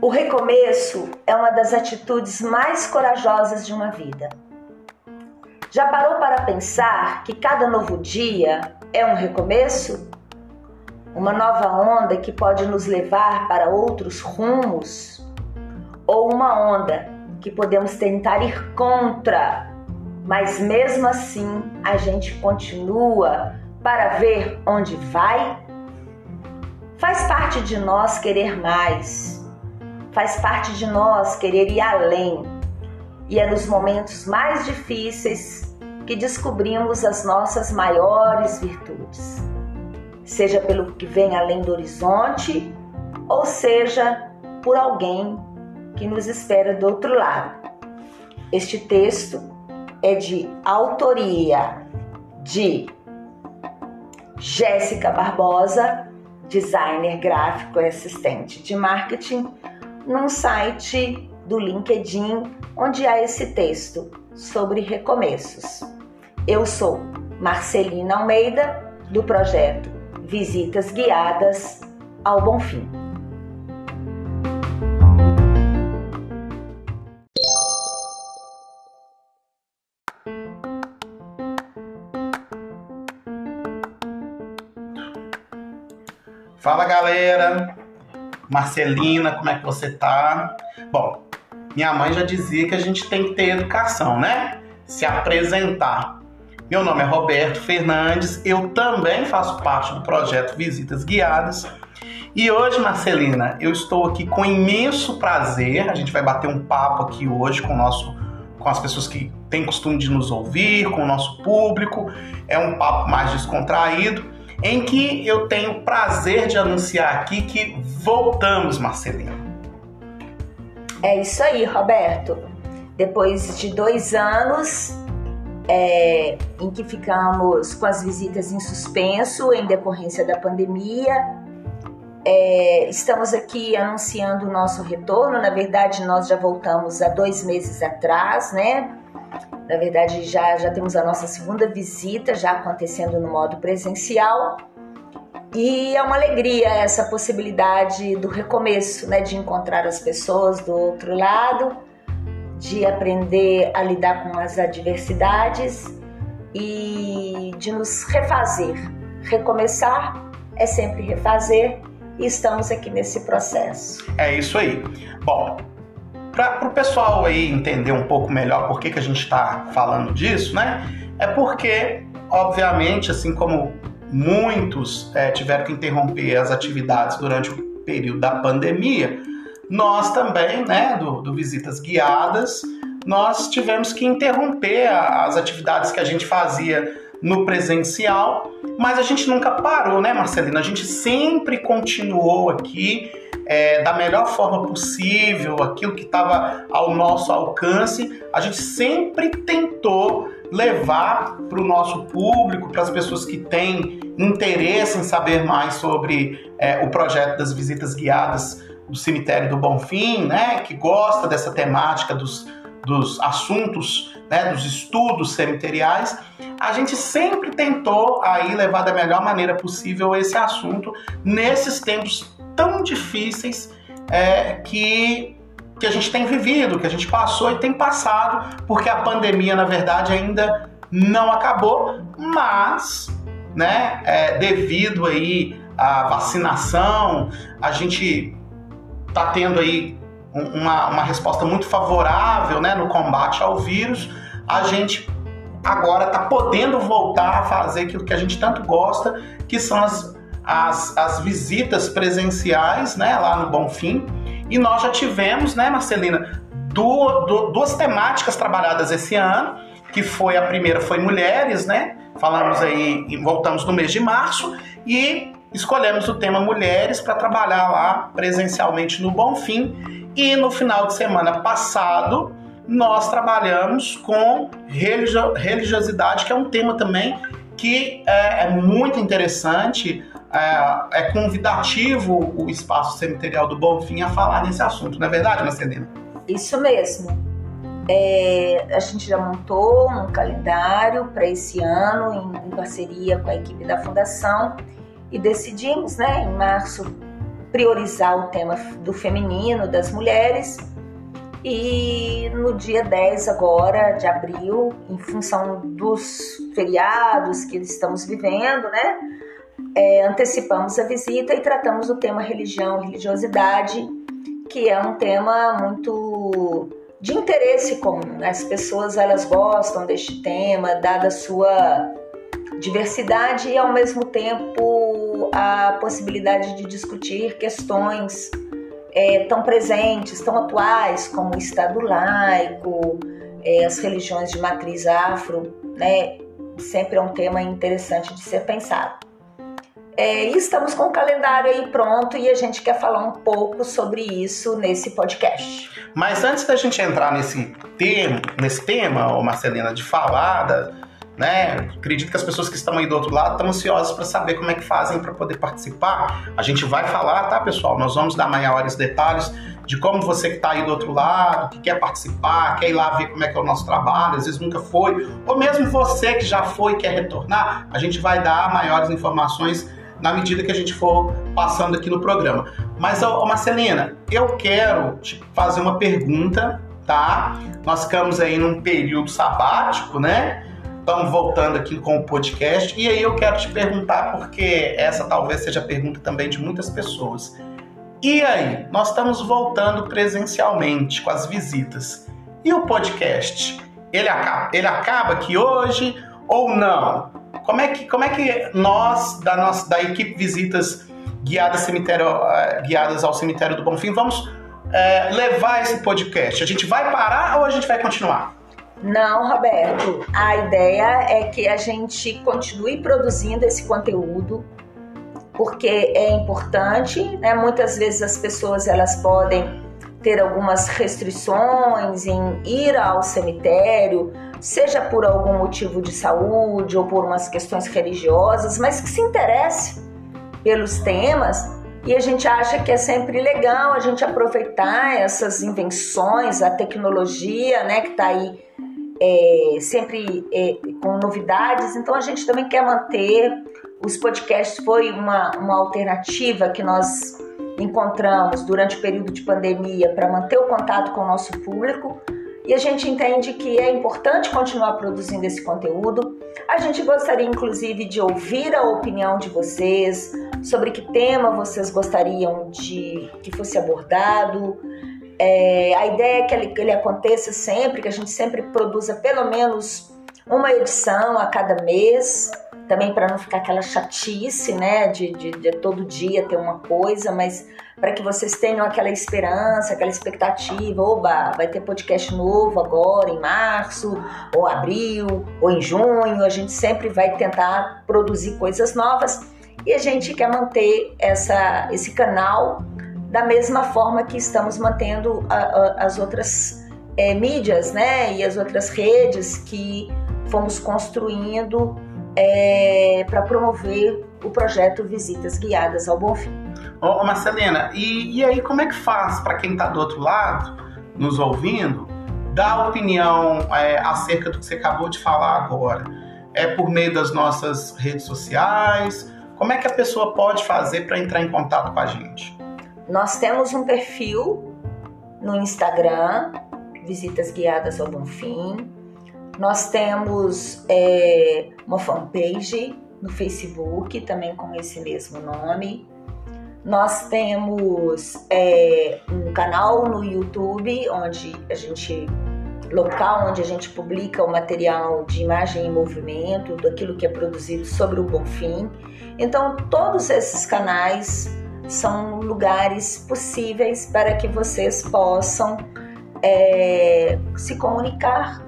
O recomeço é uma das atitudes mais corajosas de uma vida. Já parou para pensar que cada novo dia é um recomeço? Uma nova onda que pode nos levar para outros rumos? Ou uma onda que podemos tentar ir contra, mas mesmo assim a gente continua para ver onde vai? Faz parte de nós querer mais Faz parte de nós querer ir além. E é nos momentos mais difíceis que descobrimos as nossas maiores virtudes. Seja pelo que vem além do horizonte, ou seja por alguém que nos espera do outro lado. Este texto é de autoria de Jéssica Barbosa, designer gráfico e assistente de marketing num site do LinkedIn onde há esse texto sobre recomeços. Eu sou Marcelina Almeida, do projeto Visitas Guiadas ao Bonfim. Fala galera, Marcelina, como é que você tá? Bom, minha mãe já dizia que a gente tem que ter educação, né? Se apresentar. Meu nome é Roberto Fernandes, eu também faço parte do projeto Visitas Guiadas. E hoje, Marcelina, eu estou aqui com imenso prazer. A gente vai bater um papo aqui hoje com nosso com as pessoas que têm costume de nos ouvir, com o nosso público. É um papo mais descontraído em que eu tenho prazer de anunciar aqui que voltamos, Marcelina. É isso aí, Roberto. Depois de dois anos é, em que ficamos com as visitas em suspenso em decorrência da pandemia, é, estamos aqui anunciando o nosso retorno. Na verdade, nós já voltamos há dois meses atrás, né? Na verdade, já, já temos a nossa segunda visita, já acontecendo no modo presencial. E é uma alegria essa possibilidade do recomeço, né? De encontrar as pessoas do outro lado, de aprender a lidar com as adversidades e de nos refazer. Recomeçar é sempre refazer e estamos aqui nesse processo. É isso aí. Bom, para o pessoal aí entender um pouco melhor por que, que a gente está falando disso, né? É porque, obviamente, assim como muitos é, tiveram que interromper as atividades durante o período da pandemia, nós também, né, do, do Visitas Guiadas, nós tivemos que interromper as atividades que a gente fazia no presencial, mas a gente nunca parou, né, Marcelina? A gente sempre continuou aqui é, da melhor forma possível, aquilo que estava ao nosso alcance, a gente sempre tentou levar para o nosso público, para as pessoas que têm interesse em saber mais sobre é, o projeto das visitas guiadas do cemitério do Bonfim, né, que gosta dessa temática dos, dos assuntos, né, dos estudos cemiteriais, a gente sempre tentou aí levar da melhor maneira possível esse assunto nesses tempos tão difíceis é, que, que a gente tem vivido, que a gente passou e tem passado, porque a pandemia, na verdade, ainda não acabou, mas, né, é, devido aí à vacinação, a gente está tendo aí uma, uma resposta muito favorável né, no combate ao vírus, a gente agora está podendo voltar a fazer aquilo que a gente tanto gosta, que são as as, as visitas presenciais né, lá no Bonfim. E nós já tivemos, né, Marcelina, du, du, duas temáticas trabalhadas esse ano, que foi a primeira foi mulheres, né? Falamos aí, voltamos no mês de março e escolhemos o tema mulheres para trabalhar lá presencialmente no Bonfim. E no final de semana passado, nós trabalhamos com religio religiosidade, que é um tema também que é, é muito interessante é, é convidativo o espaço cemiterial do Bonfim a falar nesse assunto, não é verdade, Marcelina? Isso mesmo. É, a gente já montou um calendário para esse ano em, em, parceria com a equipe da fundação e decidimos, né, em março, priorizar o tema do feminino, das mulheres. E no dia 10 agora de abril, em função dos feriados que estamos vivendo, né, é, antecipamos a visita e tratamos o tema religião e religiosidade, que é um tema muito de interesse comum. Né? As pessoas elas gostam deste tema, dada a sua diversidade e ao mesmo tempo a possibilidade de discutir questões é, tão presentes, tão atuais como o Estado laico, é, as religiões de matriz afro, né? Sempre é um tema interessante de ser pensado. É, e estamos com o calendário aí pronto e a gente quer falar um pouco sobre isso nesse podcast. Mas antes da gente entrar nesse tema, nesse tema, Marcelina, de falada, né? Acredito que as pessoas que estão aí do outro lado estão ansiosas para saber como é que fazem para poder participar. A gente vai falar, tá, pessoal? Nós vamos dar maiores detalhes de como você que está aí do outro lado, que quer participar, quer ir lá ver como é que é o nosso trabalho, às vezes nunca foi, ou mesmo você que já foi e quer retornar, a gente vai dar maiores informações na medida que a gente for passando aqui no programa. Mas, ô, Marcelina, eu quero te fazer uma pergunta, tá? Nós ficamos aí num período sabático, né? Estamos voltando aqui com o podcast e aí eu quero te perguntar, porque essa talvez seja a pergunta também de muitas pessoas. E aí, nós estamos voltando presencialmente com as visitas. E o podcast? Ele acaba, ele acaba aqui hoje ou não? Como é que, como é que nós, da, nossa, da equipe Visitas guiadas, uh, guiadas ao Cemitério do Bonfim, vamos uh, levar esse podcast? A gente vai parar ou a gente vai continuar? Não, Roberto. A ideia é que a gente continue produzindo esse conteúdo, porque é importante, né? Muitas vezes as pessoas elas podem ter algumas restrições em ir ao cemitério, seja por algum motivo de saúde ou por umas questões religiosas, mas que se interesse pelos temas. E a gente acha que é sempre legal a gente aproveitar essas invenções, a tecnologia, né, que está aí é, sempre é, com novidades. Então a gente também quer manter os podcasts foi uma, uma alternativa que nós encontramos durante o período de pandemia para manter o contato com o nosso público e a gente entende que é importante continuar produzindo esse conteúdo. A gente gostaria, inclusive, de ouvir a opinião de vocês sobre que tema vocês gostariam de que fosse abordado. É, a ideia é que ele, ele aconteça sempre, que a gente sempre produza pelo menos uma edição a cada mês também para não ficar aquela chatice, né, de, de, de, todo dia ter uma coisa, mas para que vocês tenham aquela esperança, aquela expectativa, oba, vai ter podcast novo agora em março, ou abril, ou em junho, a gente sempre vai tentar produzir coisas novas e a gente quer manter essa, esse canal da mesma forma que estamos mantendo a, a, as outras é, mídias, né, e as outras redes que fomos construindo é, para promover o projeto Visitas Guiadas ao Bonfim. Ô, Marcelina, e, e aí como é que faz para quem está do outro lado, nos ouvindo, dar opinião é, acerca do que você acabou de falar agora? É por meio das nossas redes sociais? Como é que a pessoa pode fazer para entrar em contato com a gente? Nós temos um perfil no Instagram, Visitas Guiadas ao Bonfim. Nós temos é, uma fanpage no Facebook, também com esse mesmo nome. Nós temos é, um canal no YouTube, onde a gente local onde a gente publica o material de imagem e movimento, daquilo que é produzido sobre o Bonfim. Então, todos esses canais são lugares possíveis para que vocês possam é, se comunicar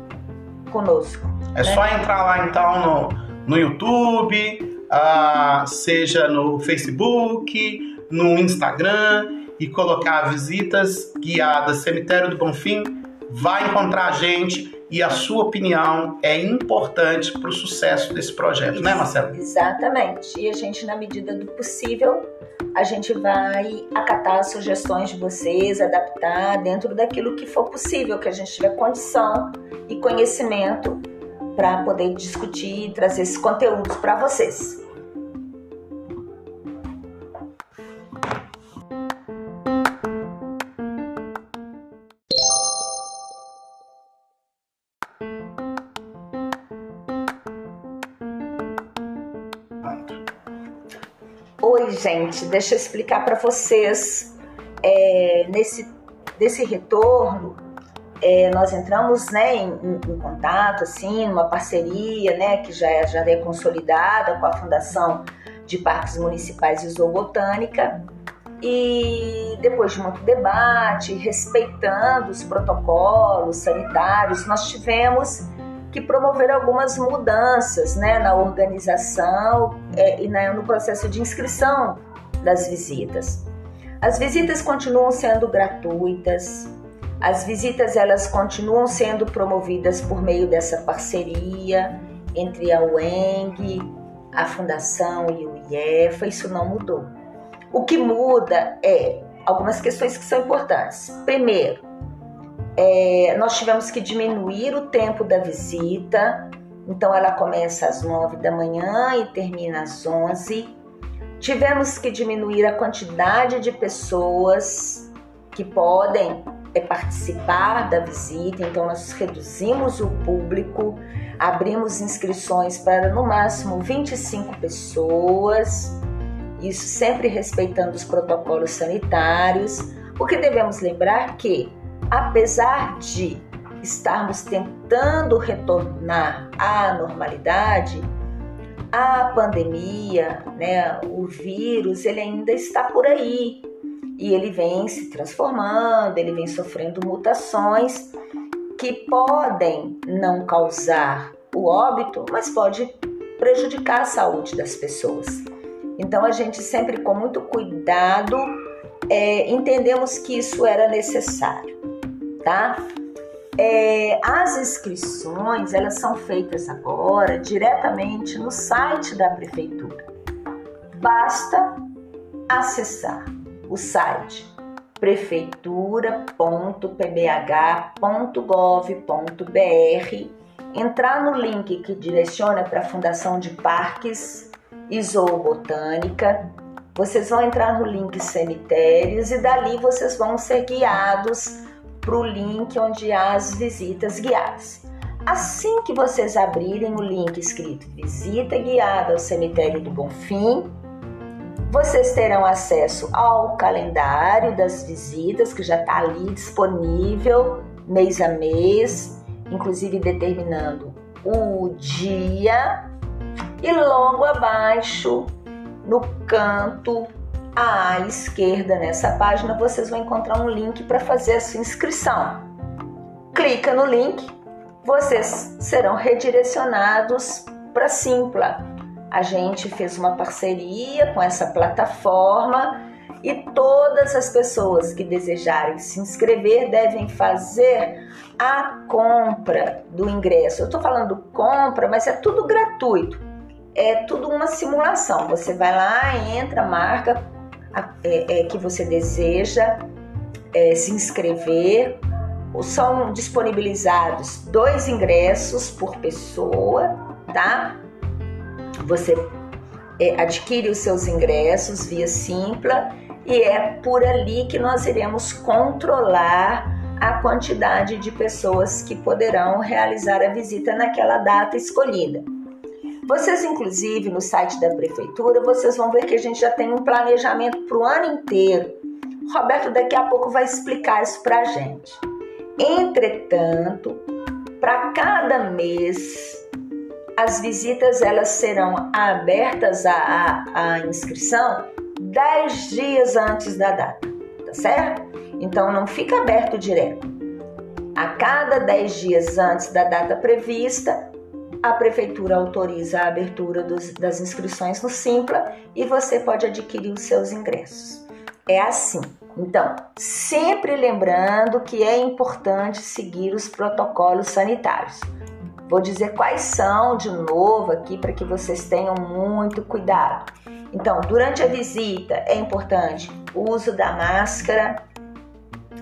conosco. É né? só entrar lá então no, no YouTube, uh, seja no Facebook, no Instagram e colocar visitas guiadas Cemitério do Bonfim, vai encontrar a gente e a sua opinião é importante para o sucesso desse projeto, Isso, né, Marcelo? Exatamente. E a gente, na medida do possível, a gente vai acatar as sugestões de vocês, adaptar dentro daquilo que for possível, que a gente tiver condição e conhecimento para poder discutir e trazer esses conteúdos para vocês. Gente, deixa eu explicar para vocês. É, nesse desse retorno, é, nós entramos né, em, em, contato, assim, numa parceria né, que já já é consolidada com a Fundação de Parques Municipais e Zoobotânica. E depois de muito debate, respeitando os protocolos sanitários, nós tivemos que promover algumas mudanças né, na organização é, e na, no processo de inscrição das visitas. As visitas continuam sendo gratuitas, as visitas elas continuam sendo promovidas por meio dessa parceria entre a UENG, a Fundação e o IEFA, isso não mudou. O que muda é algumas questões que são importantes. Primeiro, é, nós tivemos que diminuir o tempo da visita, então ela começa às 9 da manhã e termina às 11. Tivemos que diminuir a quantidade de pessoas que podem é, participar da visita, então nós reduzimos o público, abrimos inscrições para no máximo 25 pessoas, isso sempre respeitando os protocolos sanitários, porque devemos lembrar que apesar de estarmos tentando retornar à normalidade, a pandemia, né, o vírus, ele ainda está por aí e ele vem se transformando, ele vem sofrendo mutações que podem não causar o óbito, mas pode prejudicar a saúde das pessoas. Então a gente sempre com muito cuidado é, entendemos que isso era necessário tá? É, as inscrições elas são feitas agora diretamente no site da prefeitura. Basta acessar o site prefeitura.pbh.gov.br, entrar no link que direciona para a Fundação de Parques e Zoobotânica. Vocês vão entrar no link cemitérios e dali vocês vão ser guiados para o link onde há as visitas guiadas. Assim que vocês abrirem o link escrito Visita Guiada ao Cemitério do Bonfim, vocês terão acesso ao calendário das visitas, que já está ali disponível mês a mês, inclusive determinando o dia. E logo abaixo, no canto à esquerda nessa página vocês vão encontrar um link para fazer a sua inscrição. Clica no link, vocês serão redirecionados para Simpla. A gente fez uma parceria com essa plataforma e todas as pessoas que desejarem se inscrever devem fazer a compra do ingresso. Eu estou falando compra, mas é tudo gratuito. É tudo uma simulação. Você vai lá, entra, marca, é, é, que você deseja é, se inscrever. São disponibilizados dois ingressos por pessoa, tá? Você é, adquire os seus ingressos via Simpla e é por ali que nós iremos controlar a quantidade de pessoas que poderão realizar a visita naquela data escolhida. Vocês, inclusive, no site da prefeitura, vocês vão ver que a gente já tem um planejamento para o ano inteiro. Roberto daqui a pouco vai explicar isso para a gente. Entretanto, para cada mês, as visitas elas serão abertas à, inscrição 10 dias antes da data, tá certo? Então não fica aberto direto. A cada 10 dias antes da data prevista, a prefeitura autoriza a abertura dos, das inscrições no Simpla e você pode adquirir os seus ingressos. é assim. Então, sempre lembrando que é importante seguir os protocolos sanitários. Vou dizer quais são de novo aqui para que vocês tenham muito cuidado. Então, durante a visita é importante o uso da máscara.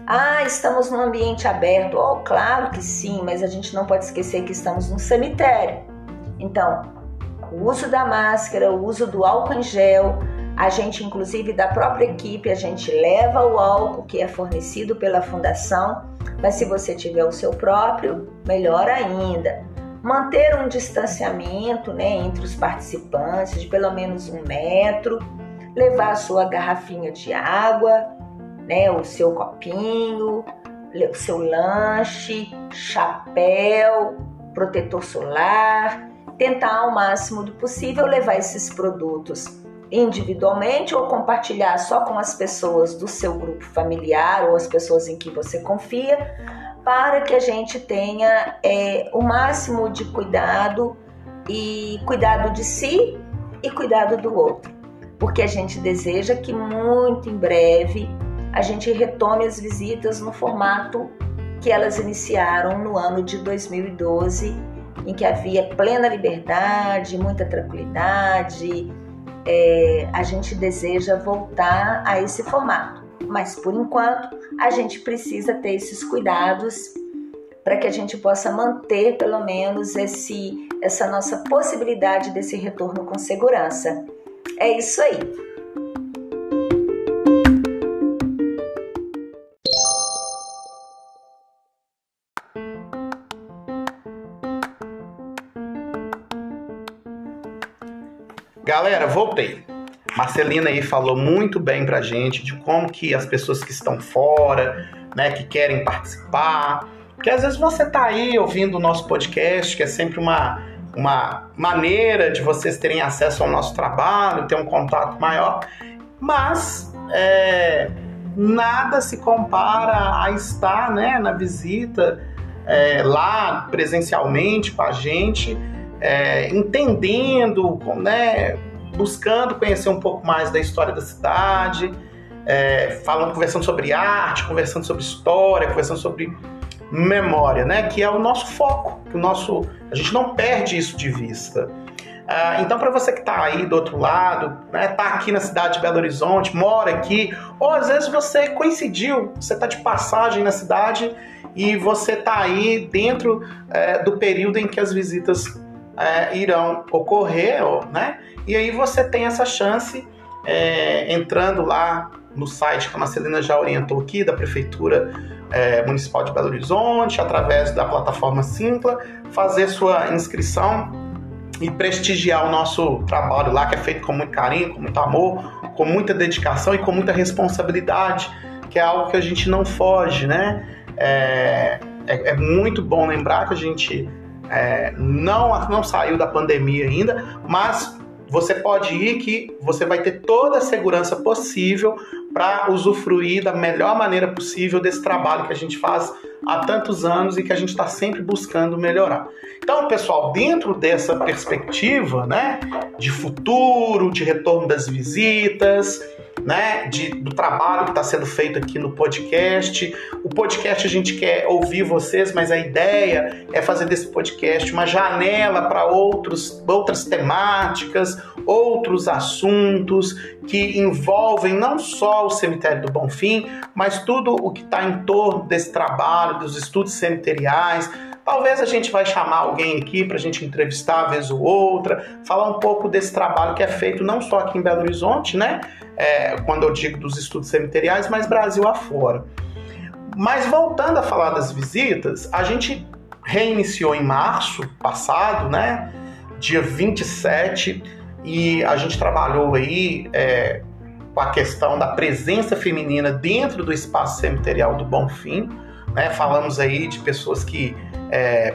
Ah, estamos num ambiente aberto. Oh, claro que sim, mas a gente não pode esquecer que estamos num cemitério. Então, o uso da máscara, o uso do álcool em gel, a gente, inclusive, da própria equipe, a gente leva o álcool que é fornecido pela fundação, mas se você tiver o seu próprio, melhor ainda. Manter um distanciamento né, entre os participantes de pelo menos um metro, levar a sua garrafinha de água, né, o seu copinho, o seu lanche, chapéu, protetor solar, tentar ao máximo do possível levar esses produtos individualmente ou compartilhar só com as pessoas do seu grupo familiar ou as pessoas em que você confia, para que a gente tenha é, o máximo de cuidado e cuidado de si e cuidado do outro, porque a gente deseja que muito em breve a gente retome as visitas no formato que elas iniciaram no ano de 2012, em que havia plena liberdade, muita tranquilidade, é, a gente deseja voltar a esse formato. Mas por enquanto a gente precisa ter esses cuidados para que a gente possa manter pelo menos esse, essa nossa possibilidade desse retorno com segurança. É isso aí. Galera, voltei. Marcelina aí falou muito bem pra gente de como que as pessoas que estão fora, né, que querem participar, porque às vezes você tá aí ouvindo o nosso podcast, que é sempre uma, uma maneira de vocês terem acesso ao nosso trabalho, ter um contato maior, mas é, nada se compara a estar né, na visita é, lá presencialmente com a gente é, entendendo, né, buscando conhecer um pouco mais da história da cidade, é, falando, conversando sobre arte, conversando sobre história, conversando sobre memória, né, que é o nosso foco, que o nosso, a gente não perde isso de vista. Ah, então, para você que está aí do outro lado, né, tá aqui na cidade de Belo Horizonte, mora aqui, ou às vezes você coincidiu, você está de passagem na cidade e você está aí dentro é, do período em que as visitas é, irão ocorrer, né? E aí você tem essa chance é, entrando lá no site que a Marcelina já orientou aqui, da Prefeitura é, Municipal de Belo Horizonte, através da plataforma Simpla, fazer sua inscrição e prestigiar o nosso trabalho lá, que é feito com muito carinho, com muito amor, com muita dedicação e com muita responsabilidade, que é algo que a gente não foge, né? É, é, é muito bom lembrar que a gente é, não, não saiu da pandemia ainda, mas você pode ir que você vai ter toda a segurança possível para usufruir da melhor maneira possível desse trabalho que a gente faz há tantos anos e que a gente está sempre buscando melhorar. Então, pessoal, dentro dessa perspectiva, né, de futuro, de retorno das visitas, né, de, do trabalho que está sendo feito aqui no podcast. O podcast a gente quer ouvir vocês, mas a ideia é fazer desse podcast uma janela para outros, outras temáticas, outros assuntos que envolvem não só o cemitério do Bonfim, mas tudo o que está em torno desse trabalho, dos estudos cemiteriais, Talvez a gente vai chamar alguém aqui para a gente entrevistar, vez ou outra, falar um pouco desse trabalho que é feito não só aqui em Belo Horizonte, né? É, quando eu digo dos estudos cemiteriais, mas Brasil afora. Mas voltando a falar das visitas, a gente reiniciou em março passado, né? Dia 27, e a gente trabalhou aí é, com a questão da presença feminina dentro do espaço cemiterial do Bonfim. Né? Falamos aí de pessoas que é,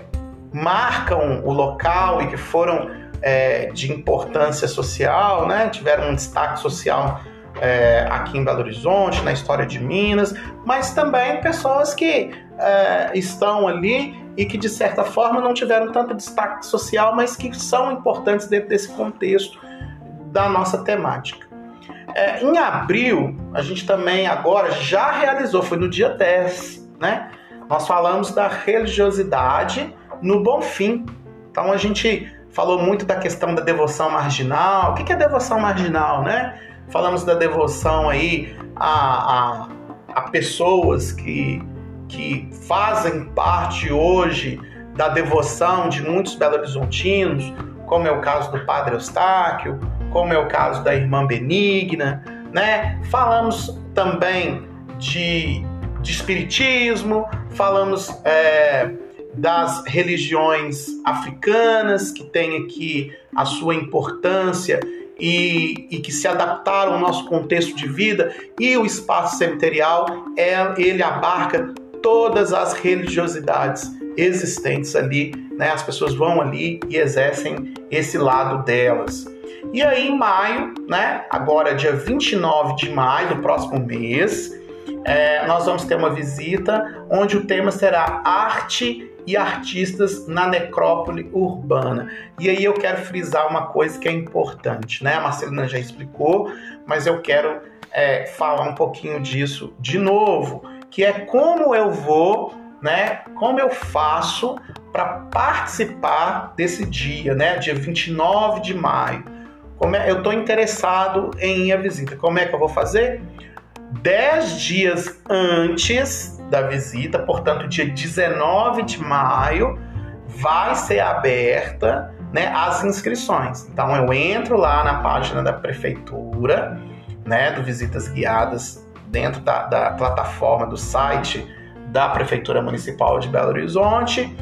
marcam o local e que foram é, de importância social, né? tiveram um destaque social é, aqui em Belo Horizonte, na história de Minas, mas também pessoas que é, estão ali e que de certa forma não tiveram tanto destaque social, mas que são importantes dentro desse contexto da nossa temática. É, em abril, a gente também agora já realizou, foi no dia 10, né? Nós falamos da religiosidade no Bom Fim. Então a gente falou muito da questão da devoção marginal. O que é devoção marginal, né? Falamos da devoção aí a, a, a pessoas que, que fazem parte hoje da devoção de muitos belo-horizontinos, como é o caso do Padre Eustáquio, como é o caso da Irmã Benigna, né? Falamos também de, de espiritismo, falamos é, das religiões africanas que têm aqui a sua importância e, e, que se adaptaram ao nosso contexto de vida e o espaço cemiterial é, ele abarca todas as religiosidades existentes ali, né? As pessoas vão ali e exercem esse lado delas. E aí em maio, né? Agora dia 29 de maio do próximo mês, é, nós vamos ter uma visita onde o tema será arte e artistas na necrópole urbana. E aí eu quero frisar uma coisa que é importante, né? A Marcelina já explicou, mas eu quero é, falar um pouquinho disso de novo, que é como eu vou, né? Como eu faço para participar desse dia, né? Dia 29 de maio. Como é, eu estou interessado em ir à visita. Como é que eu vou fazer? Dez dias antes da visita, portanto, dia 19 de maio, vai ser aberta né, as inscrições. Então, eu entro lá na página da prefeitura, né, do Visitas Guiadas, dentro da, da plataforma do site da Prefeitura Municipal de Belo Horizonte.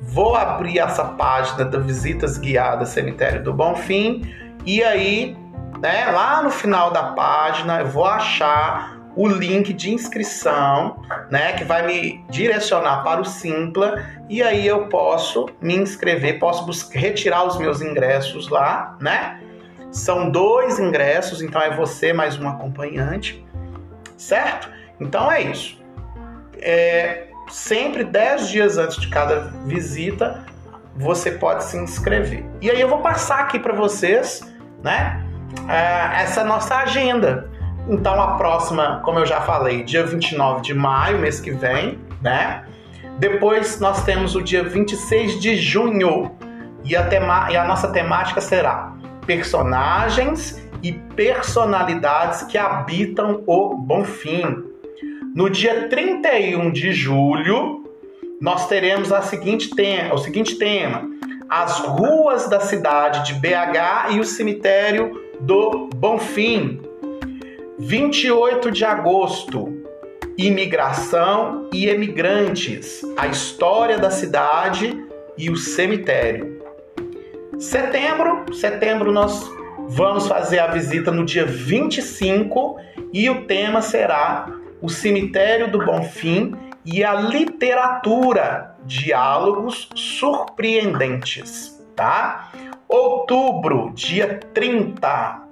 Vou abrir essa página da Visitas Guiadas Cemitério do Bonfim e aí, né, lá no final da página, eu vou achar o link de inscrição, né, que vai me direcionar para o Simpla e aí eu posso me inscrever, posso retirar os meus ingressos lá, né? São dois ingressos, então é você mais um acompanhante, certo? Então é isso. É, sempre 10 dias antes de cada visita, você pode se inscrever. E aí eu vou passar aqui para vocês, né? É, essa nossa agenda então a próxima, como eu já falei, dia 29 de maio, mês que vem, né? Depois nós temos o dia 26 de junho e a, tema e a nossa temática será personagens e personalidades que habitam o Bonfim. No dia 31 de julho, nós teremos a seguinte o seguinte tema: as ruas da cidade de BH e o cemitério do Bonfim. 28 de agosto, imigração e emigrantes, a história da cidade e o cemitério. Setembro, setembro nós vamos fazer a visita no dia 25 e o tema será o cemitério do Bonfim e a literatura, diálogos surpreendentes, tá? Outubro, dia 30,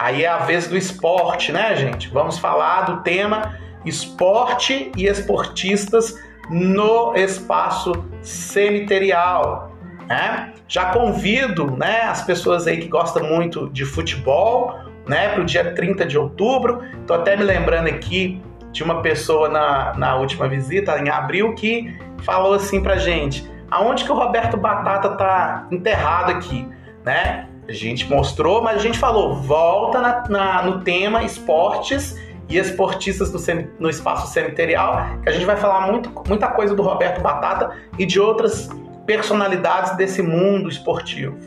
Aí é a vez do esporte, né, gente? Vamos falar do tema esporte e esportistas no espaço cemiterial. Né? Já convido né, as pessoas aí que gostam muito de futebol né, para o dia 30 de outubro. Estou até me lembrando aqui de uma pessoa na, na última visita, em abril, que falou assim para gente: aonde que o Roberto Batata tá enterrado aqui? Né? A gente mostrou, mas a gente falou, volta na, na, no tema esportes e esportistas no, no, espaço cemiterial, que a gente vai falar muito, muita coisa do Roberto Batata e de outras personalidades desse mundo esportivo.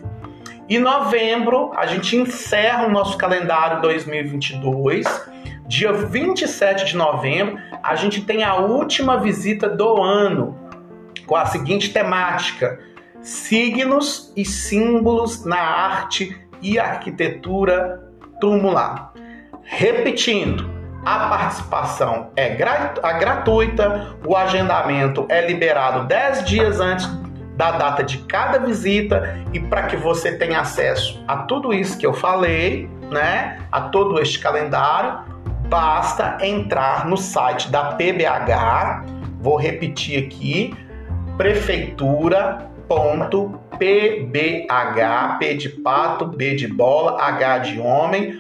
Em novembro, a gente encerra o nosso calendário 2022. Dia 27 de novembro, a gente tem a última visita do ano, com a seguinte temática: signos e símbolos na arte e arquitetura tumular. Repetindo, a participação é gratuita, o agendamento é liberado 10 dias antes da data de cada visita e para que você tenha acesso a tudo isso que eu falei, né, a todo este calendário, basta entrar no site da PBH, vou repetir aqui, prefeitura ponto pbh, p de pato, b de bola, h de homem,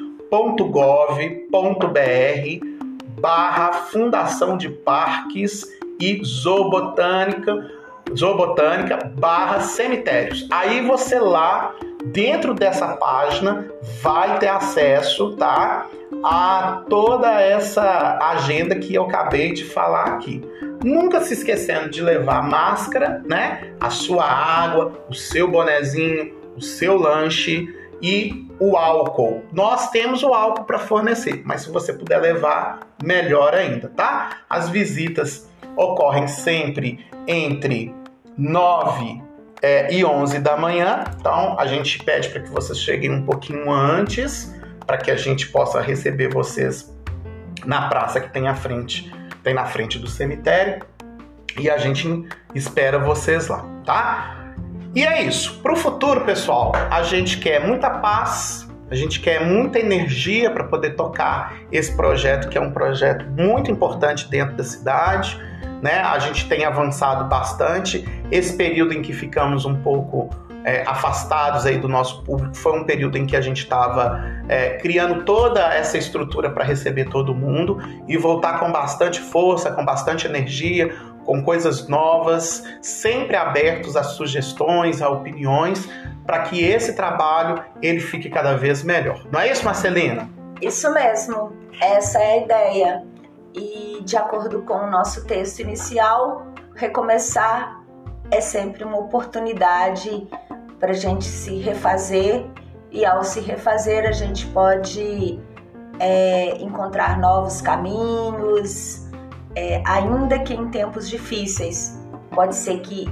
barra Fundação de Parques e Zoobotânica, Zoobotânica barra cemitérios. Aí você lá dentro dessa página vai ter acesso, tá? A toda essa agenda que eu acabei de falar aqui. Nunca se esquecendo de levar máscara, né? A sua água, o seu bonezinho, o seu lanche e o álcool. Nós temos o álcool para fornecer, mas se você puder levar, melhor ainda, tá? As visitas ocorrem sempre entre 9 é, e 11 da manhã, então a gente pede para que vocês cheguem um pouquinho antes, para que a gente possa receber vocês na praça que tem à frente, tem na frente do cemitério, e a gente espera vocês lá, tá? E é isso. Para o futuro, pessoal, a gente quer muita paz, a gente quer muita energia para poder tocar esse projeto, que é um projeto muito importante dentro da cidade. Né? A gente tem avançado bastante. Esse período em que ficamos um pouco é, afastados aí do nosso público foi um período em que a gente estava é, criando toda essa estrutura para receber todo mundo e voltar com bastante força, com bastante energia, com coisas novas, sempre abertos a sugestões, a opiniões, para que esse trabalho ele fique cada vez melhor. Não é isso, Marcelina? Isso mesmo. Essa é a ideia. E de acordo com o nosso texto inicial, recomeçar é sempre uma oportunidade para a gente se refazer e ao se refazer a gente pode é, encontrar novos caminhos, é, ainda que em tempos difíceis. Pode ser que,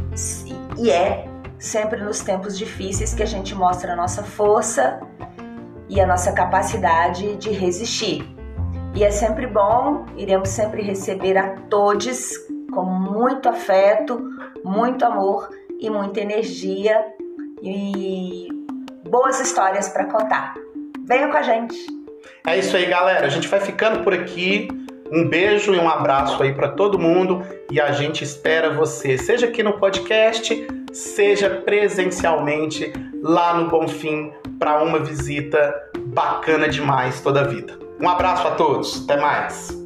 e é sempre nos tempos difíceis que a gente mostra a nossa força e a nossa capacidade de resistir. E é sempre bom, iremos sempre receber a todos com muito afeto, muito amor e muita energia e boas histórias para contar. Venha com a gente. É isso aí, galera. A gente vai ficando por aqui. Um beijo e um abraço aí para todo mundo e a gente espera você, seja aqui no podcast, seja presencialmente lá no Bonfim para uma visita bacana demais toda a vida. Um abraço a todos, até mais.